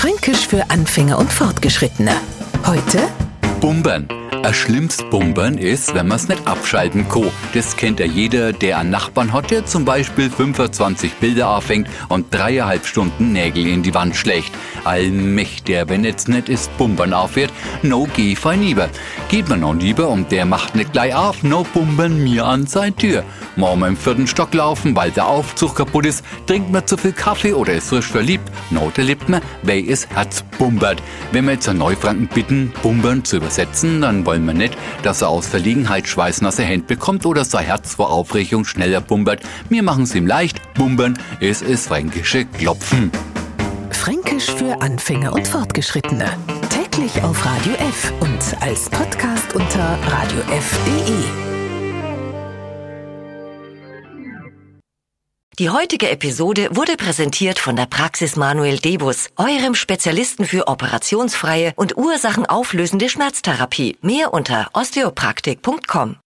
Fränkisch für Anfänger und Fortgeschrittene. Heute Bumbern. Ein schlimmst Bumbern ist, wenn man's nicht abschalten kann. Das kennt ja jeder, der einen Nachbarn hat, der zum Beispiel 25 Bilder aufhängt und dreieinhalb Stunden Nägel in die Wand schlägt. Allmächtiger, wenn jetzt nicht ist Bumbern aufhört, no geh fein lieber. Geht man noch lieber und der macht nicht gleich auf, no bumbern mir an seine Tür. Morgen im vierten Stock laufen, weil der Aufzug kaputt ist, trinkt man zu viel Kaffee oder ist frisch verliebt, no, da lebt man, wer ist Herz bumbert. Wenn wir jetzt einen Neufranken bitten, bumbern zu übersetzen, dann wollen wir nicht, dass er aus Verlegenheit schweißnasse Hände bekommt oder sein Herz vor Aufregung schneller bumbert. Wir machen es ihm leicht, bumbern, es ist fränkische Klopfen. Fränkisch für Anfänger und Fortgeschrittene. Täglich auf Radio F und als Podcast unter radiof.de. Die heutige Episode wurde präsentiert von der Praxis Manuel Debus, eurem Spezialisten für operationsfreie und ursachenauflösende Schmerztherapie. Mehr unter osteopraktik.com.